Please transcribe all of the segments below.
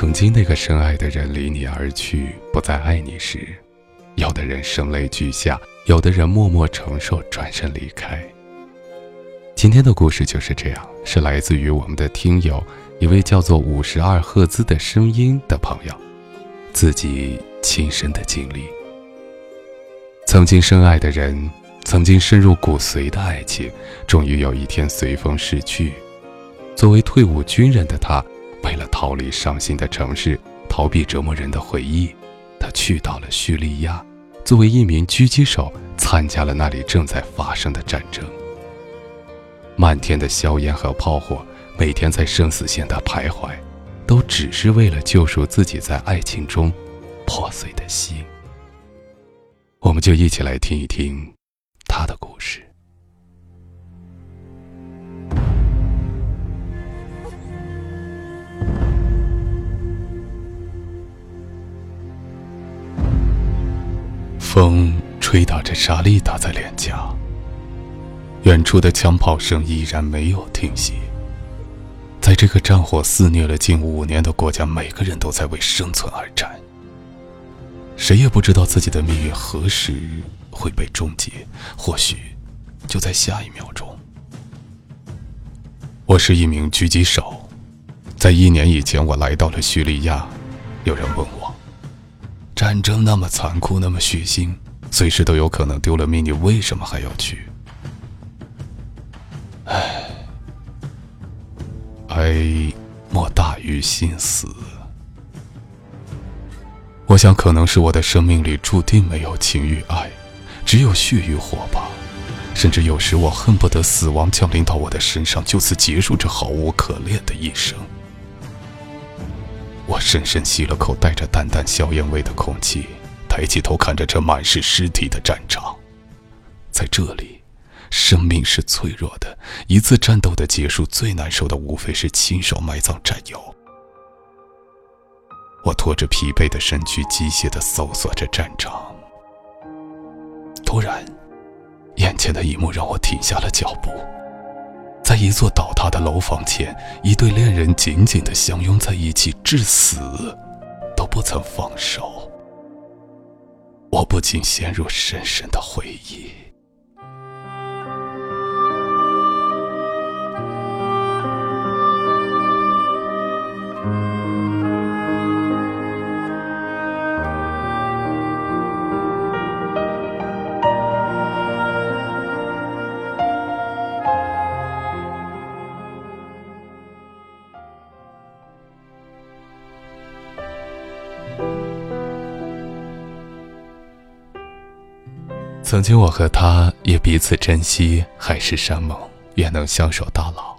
曾经那个深爱的人离你而去，不再爱你时，有的人声泪俱下，有的人默默承受，转身离开。今天的故事就是这样，是来自于我们的听友一位叫做五十二赫兹的声音的朋友，自己亲身的经历。曾经深爱的人，曾经深入骨髓的爱情，终于有一天随风逝去。作为退伍军人的他。为了逃离伤心的城市，逃避折磨人的回忆，他去到了叙利亚，作为一名狙击手，参加了那里正在发生的战争。漫天的硝烟和炮火，每天在生死线的徘徊，都只是为了救赎自己在爱情中破碎的心。我们就一起来听一听他的故事。风吹打着沙粒打在脸颊，远处的枪炮声依然没有停息。在这个战火肆虐了近五年的国家，每个人都在为生存而战。谁也不知道自己的命运何时会被终结，或许就在下一秒钟。我是一名狙击手，在一年以前，我来到了叙利亚。有人问我。战争那么残酷，那么血腥，随时都有可能丢了命，你为什么还要去？唉，哀莫大于心死。我想，可能是我的生命里注定没有情与爱，只有血与火吧。甚至有时，我恨不得死亡降临到我的身上，就此结束这毫无可恋的一生。我深深吸了口带着淡淡硝烟味的空气，抬起头看着这满是尸体的战场。在这里，生命是脆弱的。一次战斗的结束，最难受的无非是亲手埋葬战友。我拖着疲惫的身躯，机械地搜索着战场。突然，眼前的一幕让我停下了脚步。在一座倒塌的楼房前，一对恋人紧紧地相拥在一起，至死都不曾放手。我不禁陷入深深的回忆。曾经我和他也彼此珍惜，海誓山盟，愿能相守到老。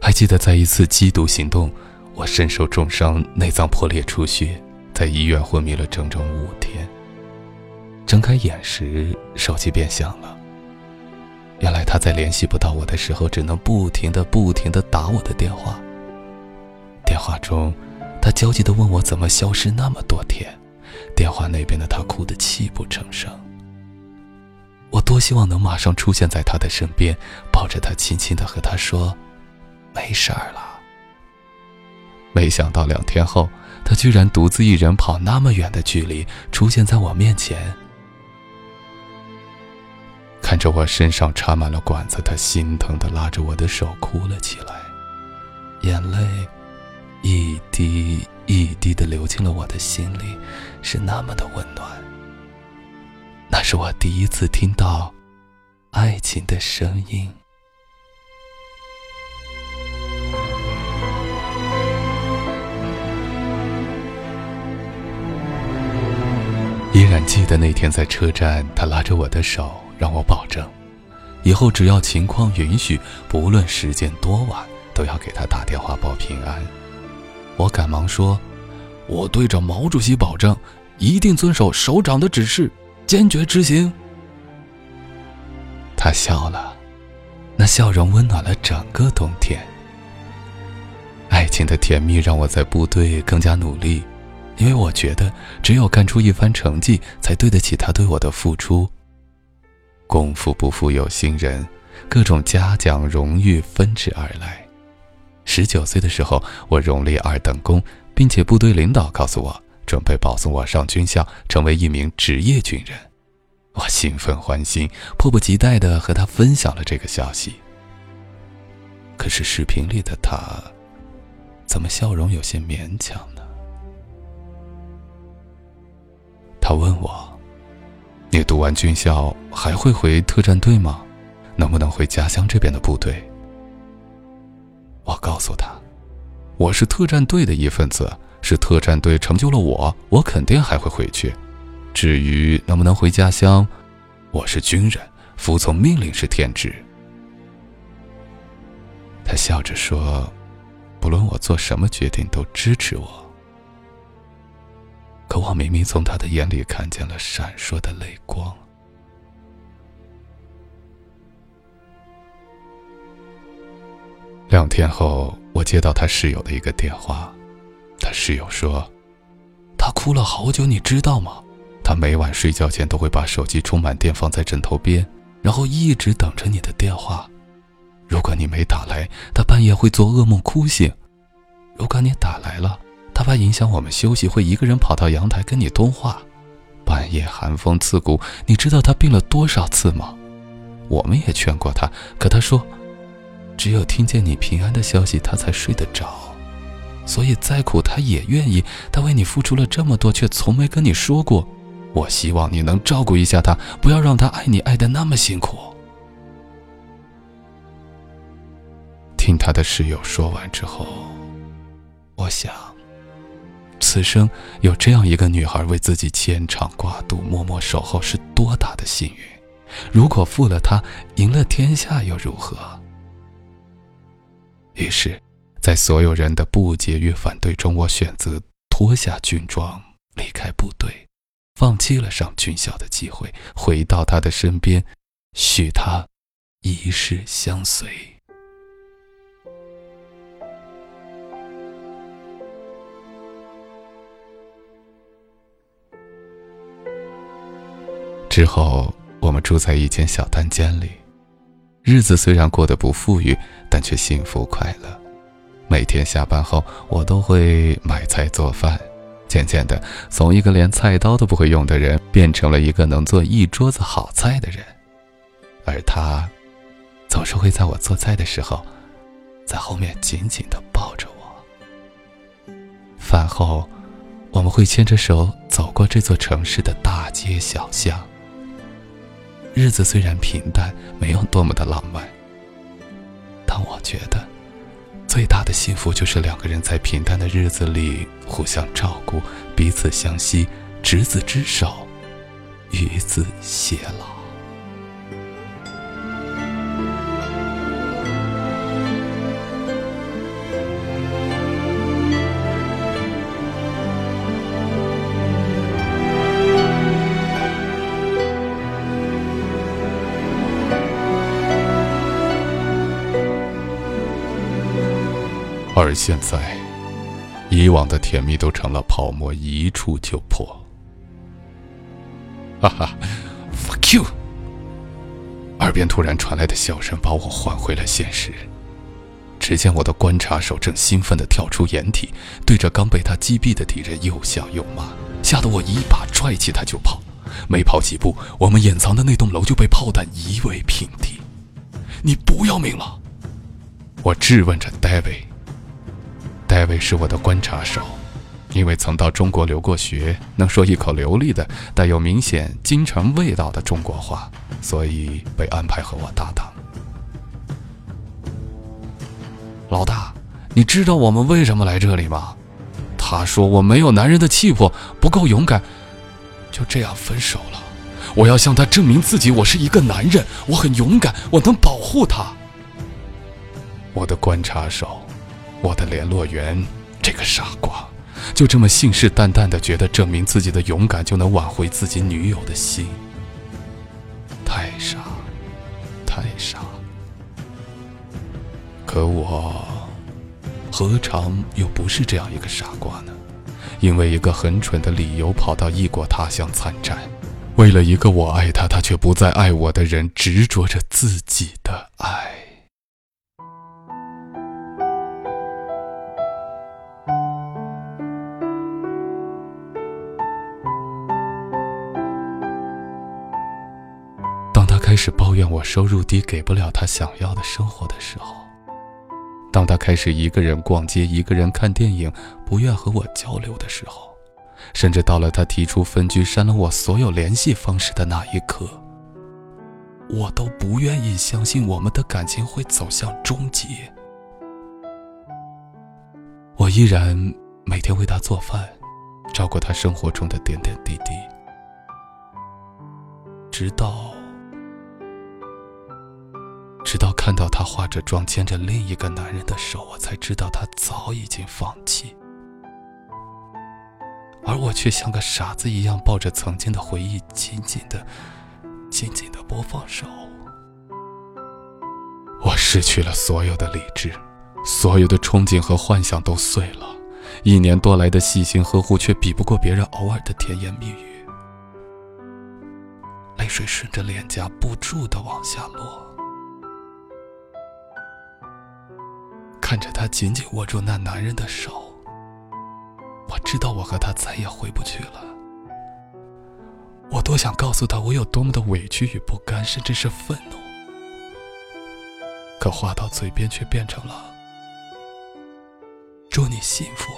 还记得在一次缉毒行动，我身受重伤，内脏破裂出血，在医院昏迷了整整五天。睁开眼时，手机便响了。原来他在联系不到我的时候，只能不停的、不停的打我的电话。电话中，他焦急的问我怎么消失那么多天，电话那边的他哭得泣不成声。我多希望能马上出现在他的身边，抱着他，轻轻的和他说：“没事儿了。”没想到两天后，他居然独自一人跑那么远的距离，出现在我面前。看着我身上插满了管子，他心疼的拉着我的手哭了起来，眼泪一滴一滴的流进了我的心里，是那么的温暖。那是我第一次听到爱情的声音。依然记得那天在车站，他拉着我的手，让我保证，以后只要情况允许，不论时间多晚，都要给他打电话报平安。我赶忙说：“我对着毛主席保证，一定遵守首长的指示。”坚决执行。他笑了，那笑容温暖了整个冬天。爱情的甜蜜让我在部队更加努力，因为我觉得只有干出一番成绩，才对得起他对我的付出。功夫不负有心人，各种嘉奖荣誉纷至而来。十九岁的时候，我荣立二等功，并且部队领导告诉我，准备保送我上军校，成为一名职业军人。我兴奋欢欣，迫不及待地和他分享了这个消息。可是视频里的他，怎么笑容有些勉强呢？他问我：“你读完军校还会回特战队吗？能不能回家乡这边的部队？”我告诉他：“我是特战队的一份子，是特战队成就了我，我肯定还会回去。至于能不能回家乡，我是军人，服从命令是天职。”他笑着说：“不论我做什么决定，都支持我。”可我明明从他的眼里看见了闪烁的泪光。两天后，我接到他室友的一个电话，他室友说：“他哭了好久，你知道吗？他每晚睡觉前都会把手机充满电放在枕头边，然后一直等着你的电话。”如果你没打来，他半夜会做噩梦哭醒；如果你打来了，他怕影响我们休息，会一个人跑到阳台跟你通话。半夜寒风刺骨，你知道他病了多少次吗？我们也劝过他，可他说，只有听见你平安的消息，他才睡得着。所以再苦他也愿意。他为你付出了这么多，却从没跟你说过。我希望你能照顾一下他，不要让他爱你爱的那么辛苦。听他的室友说完之后，我想，此生有这样一个女孩为自己牵肠挂肚、默默守候，是多大的幸运！如果负了她，赢了天下又如何？于是，在所有人的不解与反对中，我选择脱下军装，离开部队，放弃了上军校的机会，回到他的身边，许他一世相随。之后，我们住在一间小单间里，日子虽然过得不富裕，但却幸福快乐。每天下班后，我都会买菜做饭。渐渐的，从一个连菜刀都不会用的人，变成了一个能做一桌子好菜的人。而他，总是会在我做菜的时候，在后面紧紧地抱着我。饭后，我们会牵着手走过这座城市的大街小巷。日子虽然平淡，没有多么的浪漫，但我觉得，最大的幸福就是两个人在平淡的日子里互相照顾，彼此相惜，执子之手，与子偕老。而现在，以往的甜蜜都成了泡沫，一触就破。哈哈，fuck you！耳边突然传来的笑声把我唤回了现实。只见我的观察手正兴奋地跳出掩体，对着刚被他击毙的敌人又笑又骂，吓得我一把拽起他就跑。没跑几步，我们掩藏的那栋楼就被炮弹夷为平地。你不要命了？我质问着戴维。戴维是我的观察手，因为曾到中国留过学，能说一口流利的、带有明显京城味道的中国话，所以被安排和我搭档。老大，你知道我们为什么来这里吗？他说我没有男人的气魄，不够勇敢，就这样分手了。我要向他证明自己，我是一个男人，我很勇敢，我能保护他。我的观察手。我的联络员，这个傻瓜，就这么信誓旦旦的觉得证明自己的勇敢就能挽回自己女友的心，太傻，太傻。可我，何尝又不是这样一个傻瓜呢？因为一个很蠢的理由，跑到异国他乡参战，为了一个我爱他，他却不再爱我的人，执着着自己的爱。抱怨我收入低，给不了他想要的生活的时候；当他开始一个人逛街、一个人看电影，不愿和我交流的时候；甚至到了他提出分居、删了我所有联系方式的那一刻，我都不愿意相信我们的感情会走向终结。我依然每天为他做饭，照顾他生活中的点点滴滴，直到看到他化着妆牵着另一个男人的手，我才知道他早已经放弃，而我却像个傻子一样抱着曾经的回忆，紧紧的、紧紧的不放手。我失去了所有的理智。所有的憧憬和幻想都碎了，一年多来的细心呵护却比不过别人偶尔的甜言蜜语。泪水顺着脸颊不住的往下落，看着他紧紧握住那男人的手，我知道我和他再也回不去了。我多想告诉他我有多么的委屈与不甘，甚至是愤怒，可话到嘴边却变成了。祝你幸福。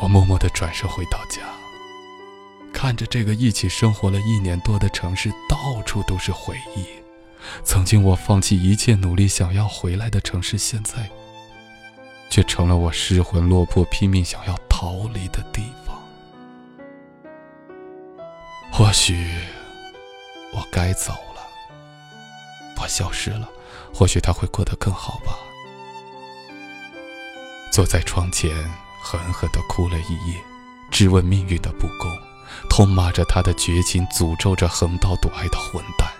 我默默的转身回到家，看着这个一起生活了一年多的城市，到处都是回忆。曾经我放弃一切努力想要回来的城市，现在却成了我失魂落魄、拼命想要逃离的地方。或许我该走了，我消失了，或许他会过得更好吧。坐在窗前，狠狠地哭了一夜，质问命运的不公，痛骂着他的绝情，诅咒着横刀夺爱的混蛋。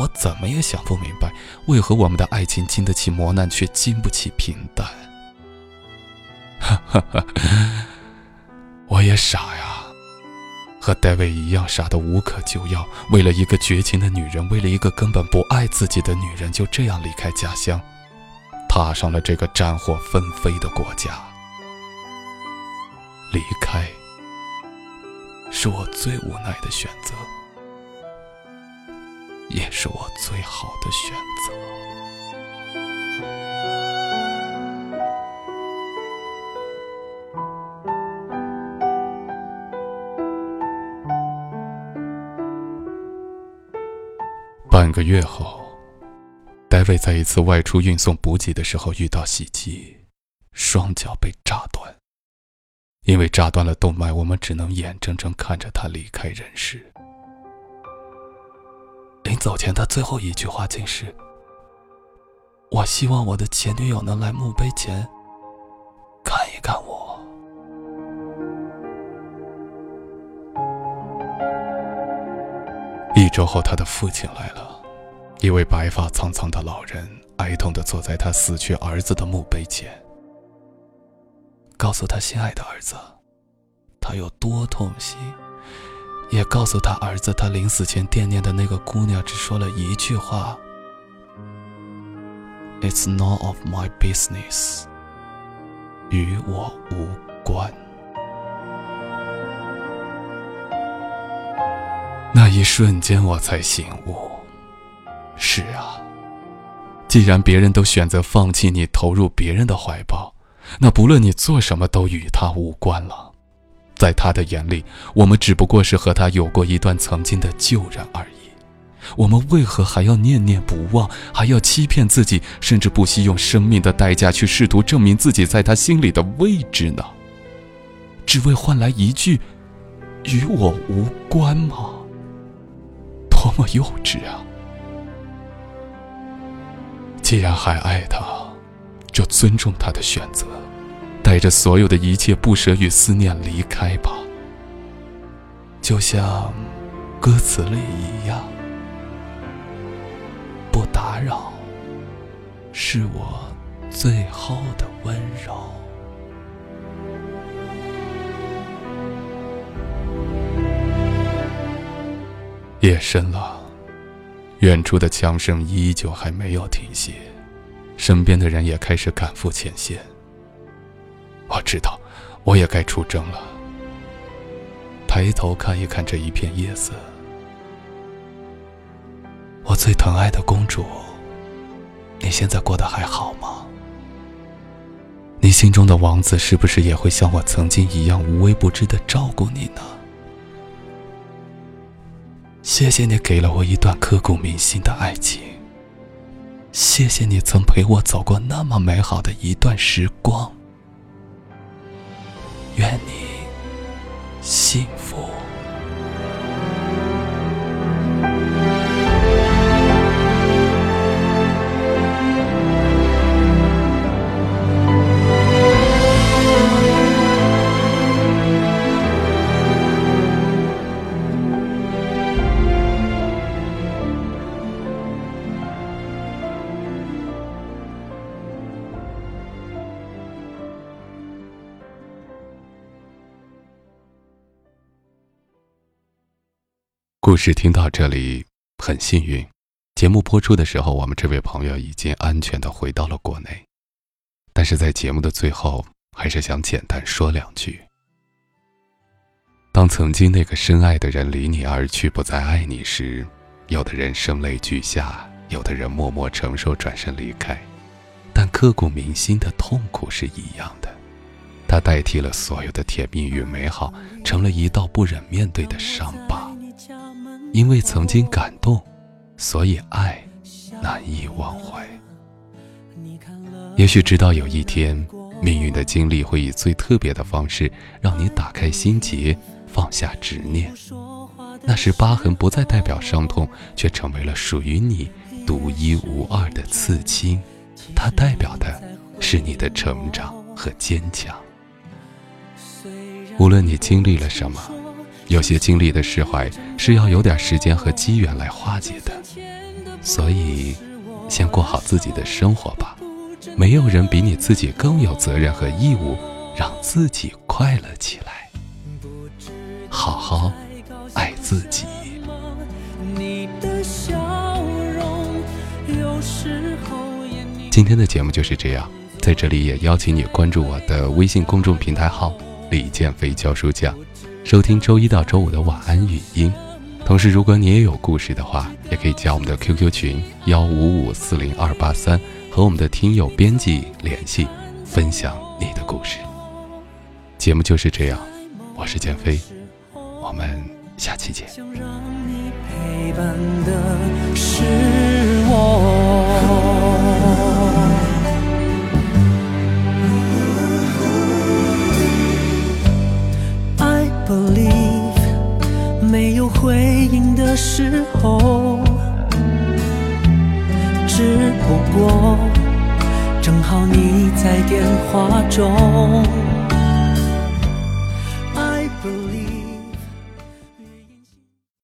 我怎么也想不明白，为何我们的爱情经得起磨难，却经不起平淡。哈哈哈，我也傻呀，和戴维一样傻的无可救药。为了一个绝情的女人，为了一个根本不爱自己的女人，就这样离开家乡。踏上了这个战火纷飞的国家，离开是我最无奈的选择，也是我最好的选择。半个月后。戴维在一次外出运送补给的时候遇到袭击，双脚被炸断。因为炸断了动脉，我们只能眼睁睁看着他离开人世。走前，他最后一句话竟是：“我希望我的前女友能来墓碑前看一看我。”一周后，他的父亲来了。一位白发苍苍的老人哀痛地坐在他死去儿子的墓碑前，告诉他心爱的儿子，他有多痛心，也告诉他儿子，他临死前惦念的那个姑娘只说了一句话：“It's none of my business，与我无关。”那一瞬间，我才醒悟。是啊，既然别人都选择放弃你，投入别人的怀抱，那不论你做什么都与他无关了。在他的眼里，我们只不过是和他有过一段曾经的旧人而已。我们为何还要念念不忘，还要欺骗自己，甚至不惜用生命的代价去试图证明自己在他心里的位置呢？只为换来一句“与我无关”吗？多么幼稚啊！既然还爱他，就尊重他的选择，带着所有的一切不舍与思念离开吧。就像歌词里一样，不打扰是我最后的温柔。夜深了。远处的枪声依旧还没有停歇，身边的人也开始赶赴前线。我知道，我也该出征了。抬头看一看这一片夜色，我最疼爱的公主，你现在过得还好吗？你心中的王子是不是也会像我曾经一样无微不至的照顾你呢？谢谢你给了我一段刻骨铭心的爱情。谢谢你曾陪我走过那么美好的一段时光。愿你幸福。故事听到这里，很幸运，节目播出的时候，我们这位朋友已经安全的回到了国内。但是在节目的最后，还是想简单说两句：当曾经那个深爱的人离你而去，不再爱你时，有的人声泪俱下，有的人默默承受，转身离开，但刻骨铭心的痛苦是一样的。它代替了所有的甜蜜与美好，成了一道不忍面对的伤疤。因为曾经感动，所以爱难以忘怀。也许直到有一天，命运的经历会以最特别的方式让你打开心结，放下执念。那时疤痕不再代表伤痛，却成为了属于你独一无二的刺青。它代表的是你的成长和坚强。无论你经历了什么。有些经历的释怀是要有点时间和机缘来化解的，所以，先过好自己的生活吧。没有人比你自己更有责任和义务，让自己快乐起来。好好爱自己。今天的节目就是这样，在这里也邀请你关注我的微信公众平台号“李建飞教书匠”。收听周一到周五的晚安语音，同时如果你也有故事的话，也可以加我们的 QQ 群幺五五四零二八三，和我们的听友编辑联系，分享你的故事。节目就是这样，我是建飞，我们下期见。陪伴的是我时候，只不过正好你在电话中。